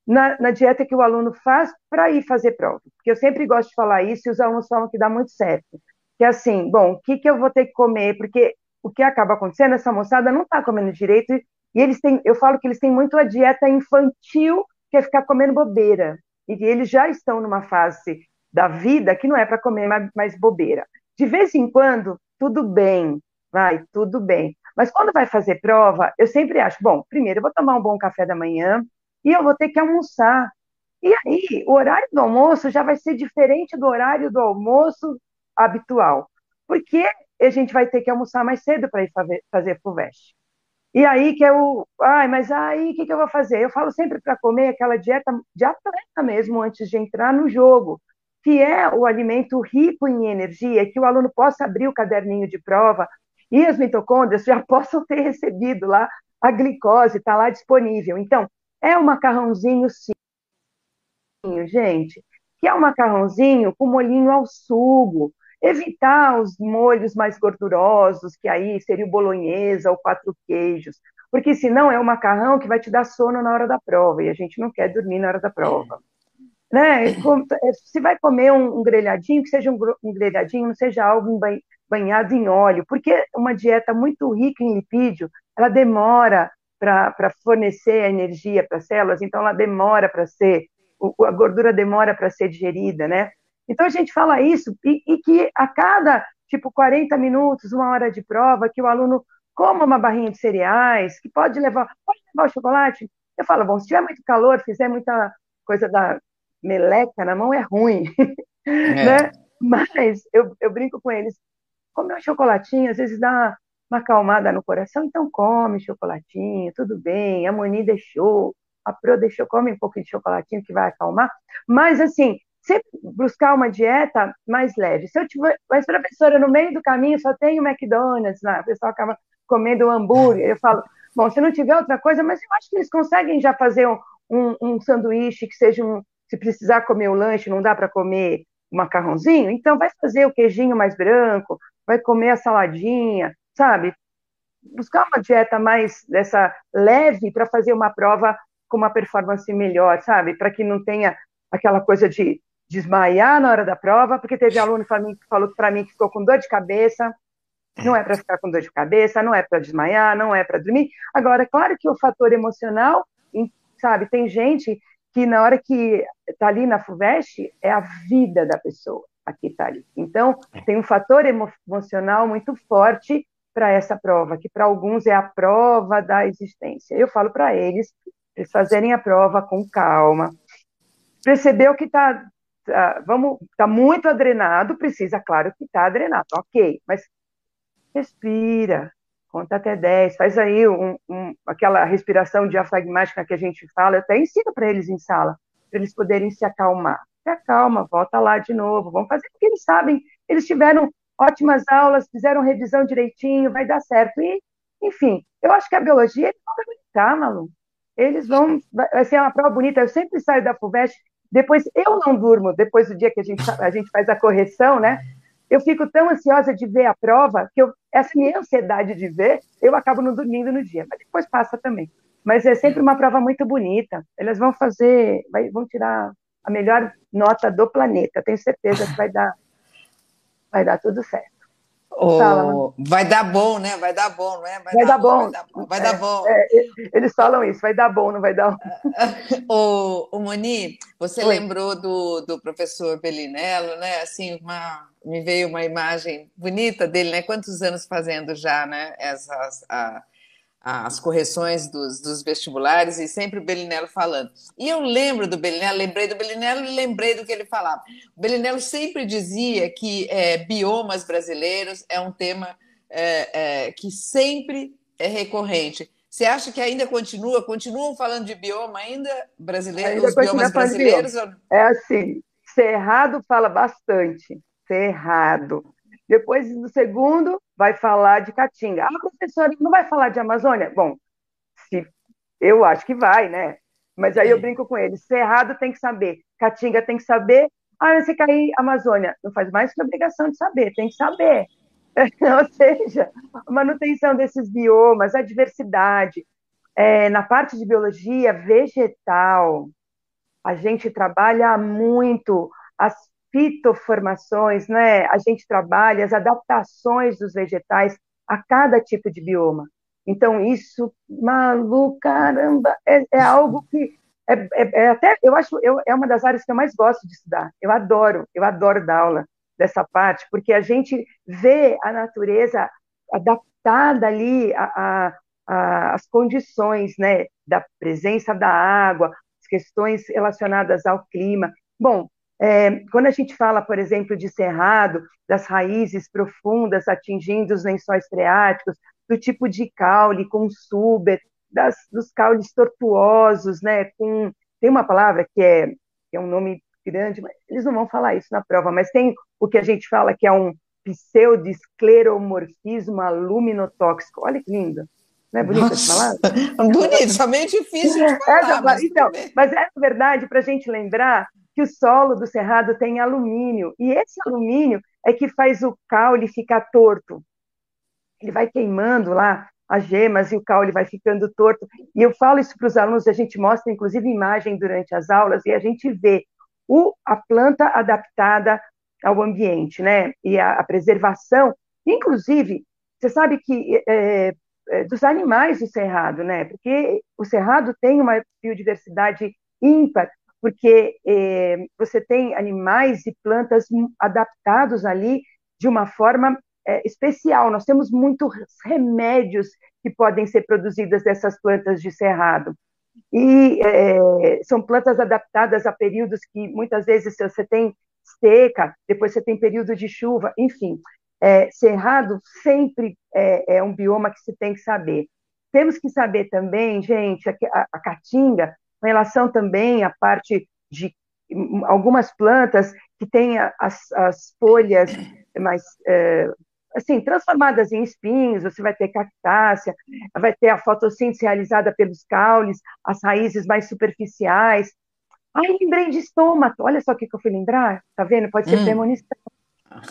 na, na dieta que o aluno faz para ir fazer prova. Porque eu sempre gosto de falar isso e os alunos falam que dá muito certo. Que assim, bom, o que, que eu vou ter que comer? Porque o que acaba acontecendo, essa moçada não está comendo direito e eles têm, eu falo que eles têm muito a dieta infantil, que é ficar comendo bobeira. E eles já estão numa fase da vida que não é para comer mais bobeira. De vez em quando, tudo bem, vai, tudo bem. Mas quando vai fazer prova, eu sempre acho, bom, primeiro eu vou tomar um bom café da manhã, e eu vou ter que almoçar. E aí, o horário do almoço já vai ser diferente do horário do almoço habitual, porque a gente vai ter que almoçar mais cedo para ir fazer, FUVEST. E aí que é o, ai, mas aí o que, que eu vou fazer? Eu falo sempre para comer aquela dieta de atleta mesmo antes de entrar no jogo, que é o alimento rico em energia, que o aluno possa abrir o caderninho de prova e as mitocôndrias já possam ter recebido lá a glicose, está lá disponível. Então, é o macarrãozinho sim, gente, que é o macarrãozinho com molhinho ao sugo. Evitar os molhos mais gordurosos, que aí seria o bolonhesa ou quatro queijos, porque senão é o macarrão que vai te dar sono na hora da prova, e a gente não quer dormir na hora da prova. Né? É, se vai comer um, um grelhadinho, que seja um, um, grelhadinho, não seja algo banhado em óleo, porque uma dieta muito rica em lipídio, ela demora para fornecer a energia para as células, então ela demora para ser, a gordura demora para ser digerida, né? Então a gente fala isso, e, e, que a cada, tipo, 40 minutos, uma hora de prova, que o aluno coma uma barrinha de cereais, que pode levar, pode levar o chocolate. Eu falo, bom, se tiver muito calor, fizer muita coisa da meleca na mão, é ruim, é. né? Mas eu, eu brinco com eles, comer um chocolatinho, às vezes dá uma acalmada no coração, então come chocolatinho, tudo bem, a Moni deixou, a Pro deixou, come um pouco de chocolatinho que vai acalmar, mas assim, sempre buscar uma dieta mais leve. Se eu tiver, mas professora, no meio do caminho só tem o McDonald's lá, o pessoal acaba comendo hambúrguer, eu falo, bom, se não tiver outra coisa, mas eu acho que eles conseguem já fazer um, um, um sanduíche que seja um, se precisar comer o lanche, não dá para comer o macarrãozinho, então vai fazer o queijinho mais branco, vai comer a saladinha, sabe? Buscar uma dieta mais dessa leve para fazer uma prova com uma performance melhor, sabe? Para que não tenha aquela coisa de desmaiar na hora da prova, porque teve aluno que falou para mim que ficou com dor de cabeça. Não é para ficar com dor de cabeça, não é para desmaiar, não é para dormir. Agora, claro que o fator emocional, sabe, tem gente que na hora que está ali na FUVEST, é a vida da pessoa aqui está ali. Então, tem um fator emocional muito forte para essa prova, que para alguns é a prova da existência. Eu falo para eles, eles fazerem a prova com calma, perceber o que está, tá, vamos, está muito adrenado, precisa, claro que está adrenado, ok, mas respira, conta até 10, faz aí um, um, aquela respiração diafragmática que a gente fala, eu até ensino para eles em sala, para eles poderem se acalmar. Se acalma, volta lá de novo, vamos fazer porque eles sabem, eles tiveram ótimas aulas, fizeram revisão direitinho, vai dar certo. E, enfim, eu acho que a biologia eles vão gabaritar, Malu. Eles vão. Vai ser uma prova bonita. Eu sempre saio da FUVEST, depois eu não durmo, depois do dia que a gente, a gente faz a correção, né? Eu fico tão ansiosa de ver a prova que eu, essa minha ansiedade de ver, eu acabo não dormindo no dia, mas depois passa também. Mas é sempre uma prova muito bonita. Elas vão fazer, vai, vão tirar a melhor nota do planeta. Tenho certeza que vai dar vai dar tudo certo. Oh, vai dar bom, né? Vai dar bom, não é? Vai, vai dar, dar bom, Vai dar bom. Vai é, dar bom. É, eles falam isso, vai dar bom, não vai dar o, o Moni, você Oi. lembrou do, do professor Belinello, né? Assim, uma, me veio uma imagem bonita dele, né? Quantos anos fazendo já, né? Essas, a, as correções dos, dos, vestibulares e sempre o Belinello falando. E eu lembro do Belinello, lembrei do Belinello e lembrei do que ele falava. O Belinello sempre dizia que é, biomas brasileiros é um tema é, é, que sempre é recorrente. Você acha que ainda continua? Continuam falando de bioma ainda brasileiro, os biomas brasileiros? Bioma. É assim, Cerrado fala bastante. Cerrado. Depois, no segundo, vai falar de Caatinga. Ah, professora, não vai falar de Amazônia? Bom, se, eu acho que vai, né? Mas aí eu brinco com ele. Cerrado tem que saber, Caatinga tem que saber. Ah, você cair Amazônia. Não faz mais que obrigação de saber, tem que saber. Ou seja, a manutenção desses biomas, a diversidade. É, na parte de biologia vegetal, a gente trabalha muito as fitoformações, né? A gente trabalha as adaptações dos vegetais a cada tipo de bioma. Então, isso, maluco, caramba, é, é algo que é, é, é, até, eu acho, eu, é uma das áreas que eu mais gosto de estudar. Eu adoro, eu adoro dar aula dessa parte, porque a gente vê a natureza adaptada ali a, a, às condições, né, da presença da água, as questões relacionadas ao clima. Bom, é, quando a gente fala, por exemplo, de cerrado, das raízes profundas atingindo os lençóis freáticos, do tipo de caule com suber, das, dos caules tortuosos, né, com, tem uma palavra que é, que é um nome grande, mas eles não vão falar isso na prova, mas tem o que a gente fala que é um pseudoscleromorfismo aluminotóxico. Olha que lindo. Não é bonito essa palavra? Bonito, somente difícil de falar. Essa, mas, então, mas é verdade para a gente lembrar que o solo do cerrado tem alumínio, e esse alumínio é que faz o caule ficar torto. Ele vai queimando lá as gemas e o caule vai ficando torto. E eu falo isso para os alunos, a gente mostra inclusive imagem durante as aulas e a gente vê o, a planta adaptada ao ambiente, né? E a, a preservação, inclusive, você sabe que é, é, dos animais do cerrado, né? Porque o cerrado tem uma biodiversidade ímpar, porque é, você tem animais e plantas adaptados ali de uma forma é, especial. Nós temos muitos remédios que podem ser produzidos dessas plantas de cerrado. E é, são plantas adaptadas a períodos que muitas vezes você tem seca, depois você tem período de chuva, enfim. Cerrado sempre é, é, um bioma que se tem que saber. Temos que saber também, gente, a, a, a caatinga, com relação também à parte de algumas plantas que têm as, as folhas mais é, assim transformadas em espinhos, você vai ter cactácea, vai ter a fotossíntese realizada pelos caules, as raízes mais superficiais. Ai, lembrei de estômago. Olha só o que eu fui lembrar. Tá vendo? Pode ser hum. premonição.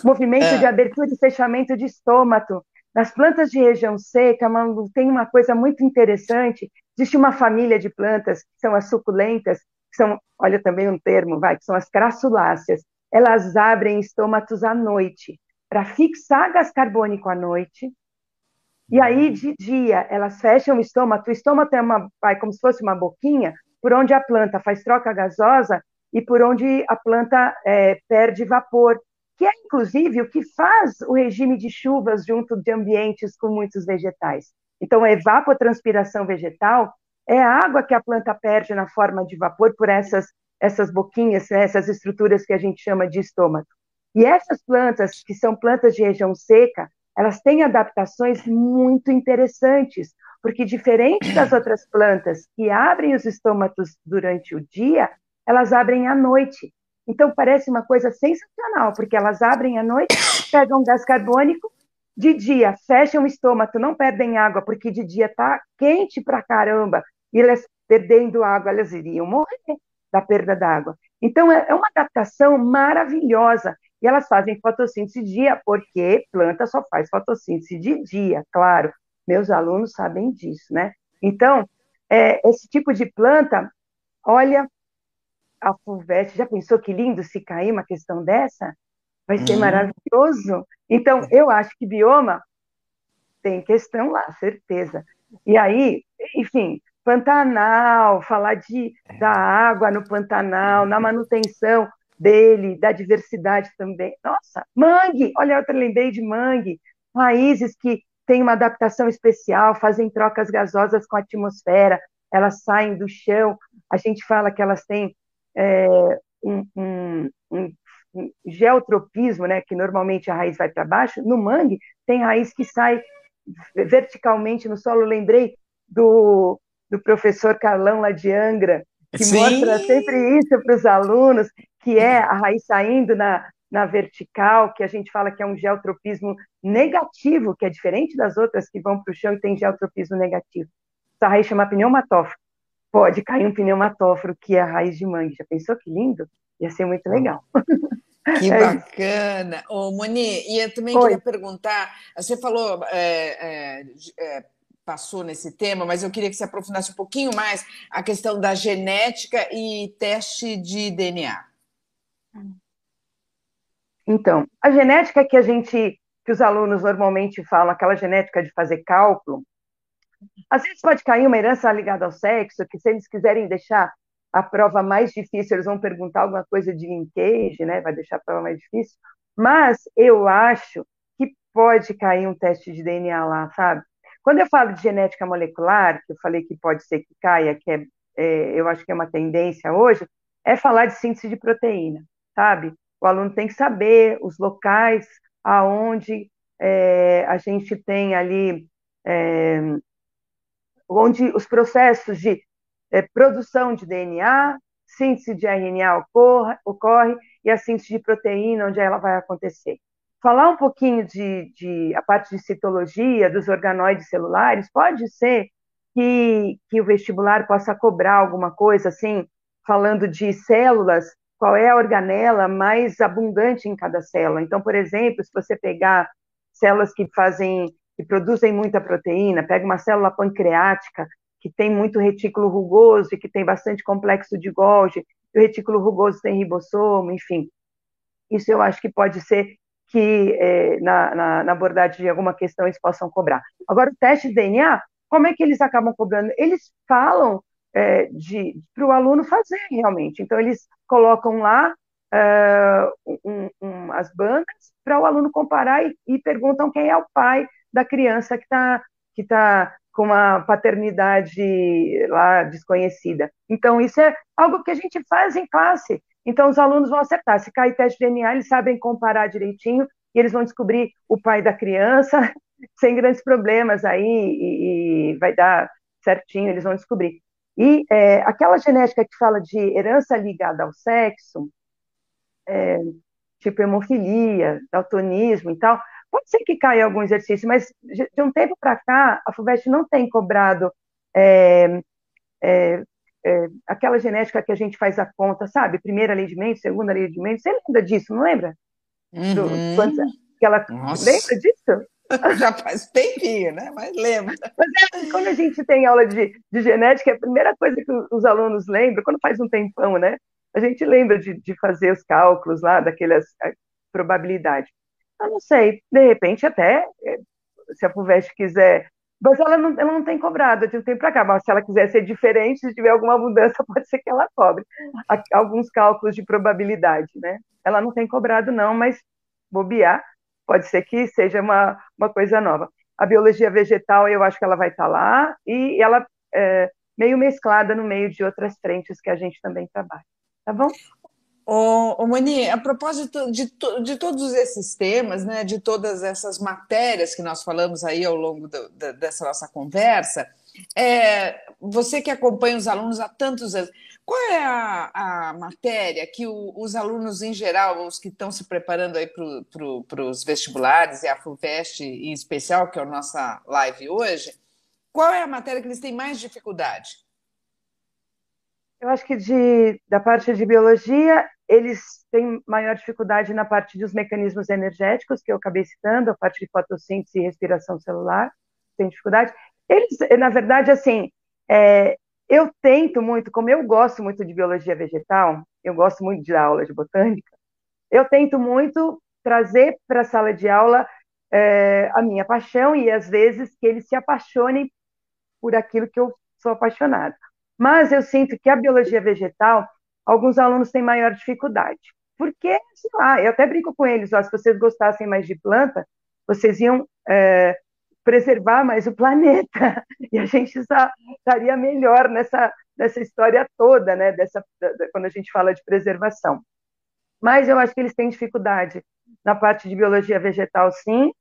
Movimento é. de abertura e fechamento de estômago. Nas plantas de região seca, tem uma coisa muito interessante Existe uma família de plantas que são as suculentas, que são, olha também um termo, vai, que são as crassuláceas. Elas abrem estômatos à noite para fixar gás carbônico à noite. E aí, de dia, elas fecham o estômago. O estômago é uma, vai, como se fosse uma boquinha, por onde a planta faz troca gasosa e por onde a planta é, perde vapor, que é inclusive o que faz o regime de chuvas junto de ambientes com muitos vegetais. Então, a evapotranspiração vegetal é a água que a planta perde na forma de vapor por essas, essas boquinhas, né, essas estruturas que a gente chama de estômago. E essas plantas, que são plantas de região seca, elas têm adaptações muito interessantes, porque diferente das outras plantas que abrem os estômatos durante o dia, elas abrem à noite. Então parece uma coisa sensacional, porque elas abrem à noite, pegam gás carbônico de dia, fecham o estômago, não perdem água, porque de dia tá quente pra caramba, e elas perdendo água, elas iriam morrer da perda d'água. Então, é, é uma adaptação maravilhosa. E elas fazem fotossíntese de dia, porque planta só faz fotossíntese de dia, claro. Meus alunos sabem disso, né? Então, é, esse tipo de planta, olha, a fulvestre, já pensou que lindo se cair uma questão dessa? Vai ser hum. maravilhoso. Então, eu acho que bioma tem questão lá, certeza. E aí, enfim, Pantanal, falar de, da água no Pantanal, na manutenção dele, da diversidade também. Nossa, mangue! Olha, eu lembrei de mangue. Raízes que têm uma adaptação especial, fazem trocas gasosas com a atmosfera, elas saem do chão. A gente fala que elas têm é, um, um, um, um, geotropismo, né, que normalmente a raiz vai para baixo. No mangue, tem raiz que sai verticalmente no solo. Eu lembrei do, do professor Carlão lá de Angra, que Sim. mostra sempre isso para os alunos, que é a raiz saindo na, na vertical, que a gente fala que é um geotropismo negativo, que é diferente das outras que vão para o chão e tem geotropismo negativo. Essa raiz chama pneumatóforo. Pode cair um pneumatóforo, que é a raiz de mangue. Já pensou que lindo? Ia ser muito legal. Que é bacana. Ô, Moni, e eu também Oi. queria perguntar, você falou, é, é, é, passou nesse tema, mas eu queria que você aprofundasse um pouquinho mais a questão da genética e teste de DNA. Então, a genética que a gente, que os alunos normalmente falam, aquela genética de fazer cálculo, às vezes pode cair uma herança ligada ao sexo, que se eles quiserem deixar a prova mais difícil, eles vão perguntar alguma coisa de linkage, né? Vai deixar a prova mais difícil. Mas eu acho que pode cair um teste de DNA lá, sabe? Quando eu falo de genética molecular, que eu falei que pode ser que caia, que é, é, eu acho que é uma tendência hoje, é falar de síntese de proteína, sabe? O aluno tem que saber os locais aonde é, a gente tem ali, é, onde os processos de é, produção de DNA, síntese de RNA ocorre, ocorre, e a síntese de proteína, onde ela vai acontecer. Falar um pouquinho de, de a parte de citologia dos organoides celulares, pode ser que, que o vestibular possa cobrar alguma coisa, assim, falando de células, qual é a organela mais abundante em cada célula. Então, por exemplo, se você pegar células que fazem, que produzem muita proteína, pega uma célula pancreática, que tem muito retículo rugoso e que tem bastante complexo de Golgi, o retículo rugoso tem ribossomo, enfim. Isso eu acho que pode ser que é, na, na, na, abordagem de alguma questão eles possam cobrar. Agora, o teste de DNA, como é que eles acabam cobrando? Eles falam é, para o aluno fazer realmente. Então, eles colocam lá uh, um, um, as bandas para o aluno comparar e, e, perguntam quem é o pai da criança que está que tá com uma paternidade lá desconhecida. Então, isso é algo que a gente faz em classe. Então, os alunos vão acertar. Se cair teste de DNA, eles sabem comparar direitinho e eles vão descobrir o pai da criança sem grandes problemas aí e, e vai dar certinho, eles vão descobrir. E é, aquela genética que fala de herança ligada ao sexo, é, tipo hemofilia, daltonismo e tal, Pode ser que caia algum exercício, mas de um tempo para cá, a FUVEST não tem cobrado é, é, é, aquela genética que a gente faz a conta, sabe? Primeira lei de Mendes, segunda lei de Mendes. Você lembra disso, não lembra? Uhum. Do, que ela lembra disso? Já faz tempinho, né? Mas lembra. Mas é, quando a gente tem aula de, de genética, é a primeira coisa que os alunos lembram, quando faz um tempão, né? A gente lembra de, de fazer os cálculos lá, daquelas probabilidade. Eu não sei, de repente até, eh, se a FUVEST quiser, mas ela não, ela não tem cobrado de um tempo para cá, mas se ela quiser ser diferente, se tiver alguma mudança, pode ser que ela cobre alguns cálculos de probabilidade, né? Ela não tem cobrado não, mas bobear, pode ser que seja uma, uma coisa nova. A biologia vegetal, eu acho que ela vai estar tá lá, e ela é meio mesclada no meio de outras frentes que a gente também trabalha. Tá bom? Ô, ô Moni, a propósito de, de todos esses temas, né, de todas essas matérias que nós falamos aí ao longo do, da, dessa nossa conversa, é, você que acompanha os alunos há tantos anos, qual é a, a matéria que o, os alunos em geral, os que estão se preparando aí para pro, os vestibulares e a FUVEST em especial, que é a nossa live hoje, qual é a matéria que eles têm mais dificuldade? Eu acho que de, da parte de biologia, eles têm maior dificuldade na parte dos mecanismos energéticos, que eu acabei citando, a parte de fotossíntese e respiração celular, tem dificuldade. Eles, na verdade, assim, é, eu tento muito, como eu gosto muito de biologia vegetal, eu gosto muito de aula de botânica, eu tento muito trazer para a sala de aula é, a minha paixão e às vezes que eles se apaixonem por aquilo que eu sou apaixonada. Mas eu sinto que a biologia vegetal, alguns alunos têm maior dificuldade. Porque, sei lá, eu até brinco com eles, ó, se vocês gostassem mais de planta, vocês iam é, preservar mais o planeta e a gente estaria melhor nessa, nessa história toda, né? Dessa, quando a gente fala de preservação. Mas eu acho que eles têm dificuldade na parte de biologia vegetal, sim.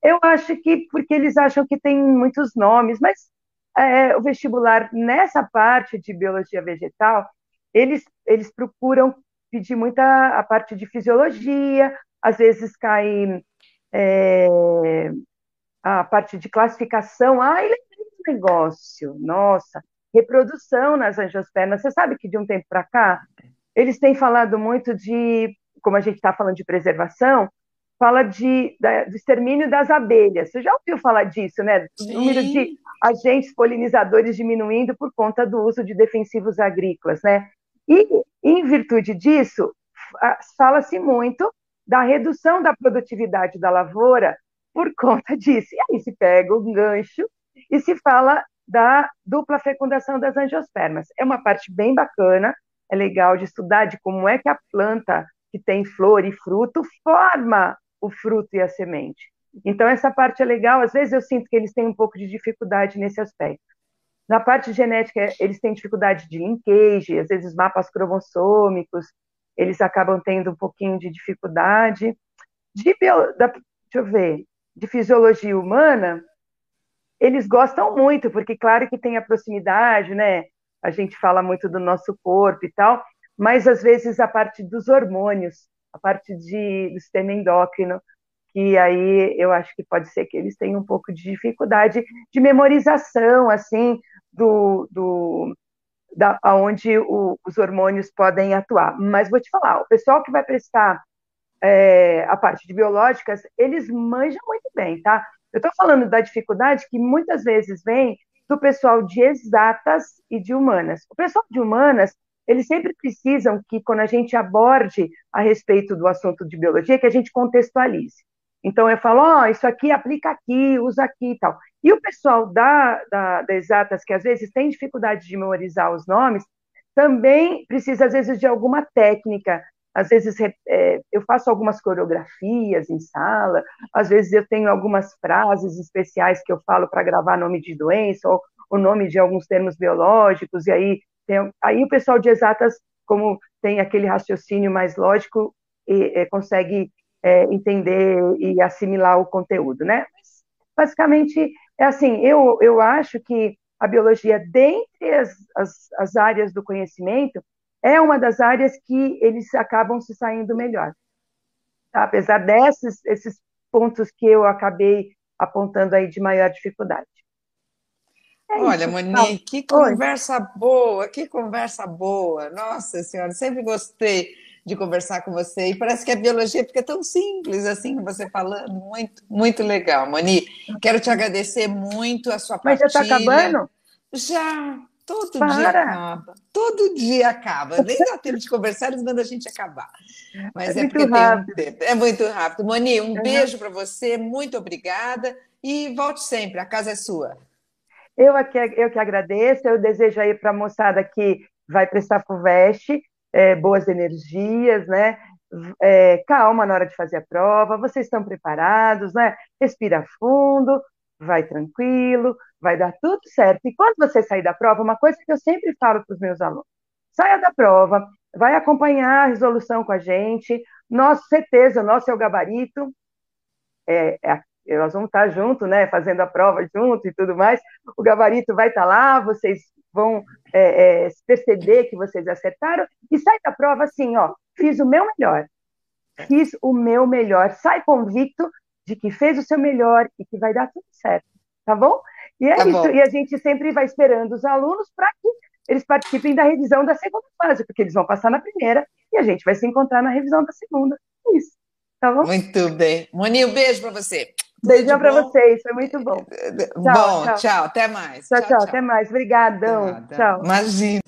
Eu acho que porque eles acham que tem muitos nomes, mas é, o vestibular nessa parte de biologia vegetal, eles, eles procuram pedir muita a parte de fisiologia, às vezes cai é, a parte de classificação. Ai, lembrei do negócio, nossa, reprodução nas angiospermas. Você sabe que de um tempo para cá, eles têm falado muito de, como a gente está falando de preservação, fala de, da, do extermínio das abelhas. Você já ouviu falar disso, né? O número de agentes polinizadores diminuindo por conta do uso de defensivos agrícolas, né? E, em virtude disso, fala-se muito da redução da produtividade da lavoura por conta disso. E aí se pega um gancho e se fala da dupla fecundação das angiospermas. É uma parte bem bacana, é legal de estudar de como é que a planta que tem flor e fruto forma o fruto e a semente. Então, essa parte é legal. Às vezes eu sinto que eles têm um pouco de dificuldade nesse aspecto. Na parte genética, eles têm dificuldade de linkage, às vezes mapas cromossômicos, eles acabam tendo um pouquinho de dificuldade. De bio, da, deixa eu ver, de fisiologia humana, eles gostam muito, porque claro que tem a proximidade, né? A gente fala muito do nosso corpo e tal, mas às vezes a parte dos hormônios, a parte de, do sistema endócrino, que aí eu acho que pode ser que eles tenham um pouco de dificuldade de memorização, assim, do, do da, onde o, os hormônios podem atuar. Mas vou te falar, o pessoal que vai prestar é, a parte de biológicas, eles manjam muito bem, tá? Eu estou falando da dificuldade que muitas vezes vem do pessoal de exatas e de humanas. O pessoal de humanas, eles sempre precisam que, quando a gente aborde a respeito do assunto de biologia, que a gente contextualize. Então, eu falo, ó, oh, isso aqui aplica aqui, usa aqui e tal. E o pessoal da, da, da Exatas, que às vezes tem dificuldade de memorizar os nomes, também precisa, às vezes, de alguma técnica. Às vezes, é, eu faço algumas coreografias em sala, às vezes, eu tenho algumas frases especiais que eu falo para gravar nome de doença, ou o nome de alguns termos biológicos, e aí tem, aí o pessoal de exatas, como tem aquele raciocínio mais lógico, e, é, consegue é, entender e assimilar o conteúdo, né? Mas, basicamente, é assim, eu, eu acho que a biologia, dentre as, as, as áreas do conhecimento, é uma das áreas que eles acabam se saindo melhor. Tá? Apesar desses esses pontos que eu acabei apontando aí de maior dificuldade. É Olha, isso, Monique, que conversa Oi. boa, que conversa boa. Nossa Senhora, sempre gostei de conversar com você. E parece que a biologia fica tão simples assim, você falando. Muito, muito legal, Moni. Quero te agradecer muito a sua partilha. Mas já está acabando? Já, todo Para. dia acaba. Todo dia acaba. Nem dá tempo de conversar, eles mandam a gente acabar. Mas é, é porque rápido. tem um tempo. É muito rápido. Moni, um uhum. beijo para você, muito obrigada. E volte sempre, a casa é sua. Eu, aqui, eu que agradeço, eu desejo aí para a moçada que vai prestar FUVEST, é, boas energias, né? É, calma na hora de fazer a prova, vocês estão preparados, né? Respira fundo, vai tranquilo, vai dar tudo certo. E quando você sair da prova, uma coisa que eu sempre falo para os meus alunos: saia da prova, vai acompanhar a resolução com a gente, nosso certeza, o nosso é o gabarito, é, é nós vamos estar junto, né, fazendo a prova junto e tudo mais. O gabarito vai estar lá, vocês vão é, é, perceber que vocês acertaram e sai da prova assim, ó, fiz o meu melhor, fiz o meu melhor, sai convicto de que fez o seu melhor e que vai dar tudo certo, tá bom? E é tá isso, bom. e a gente sempre vai esperando os alunos para que eles participem da revisão da segunda fase, porque eles vão passar na primeira e a gente vai se encontrar na revisão da segunda. É isso, tá bom? Muito bem. Moni, um beijo para você. Beijão para vocês, foi muito bom. Tchau, bom, tchau. tchau. até mais. Tchau, tchau, tchau, até mais. Obrigadão. Tchau. Imagina.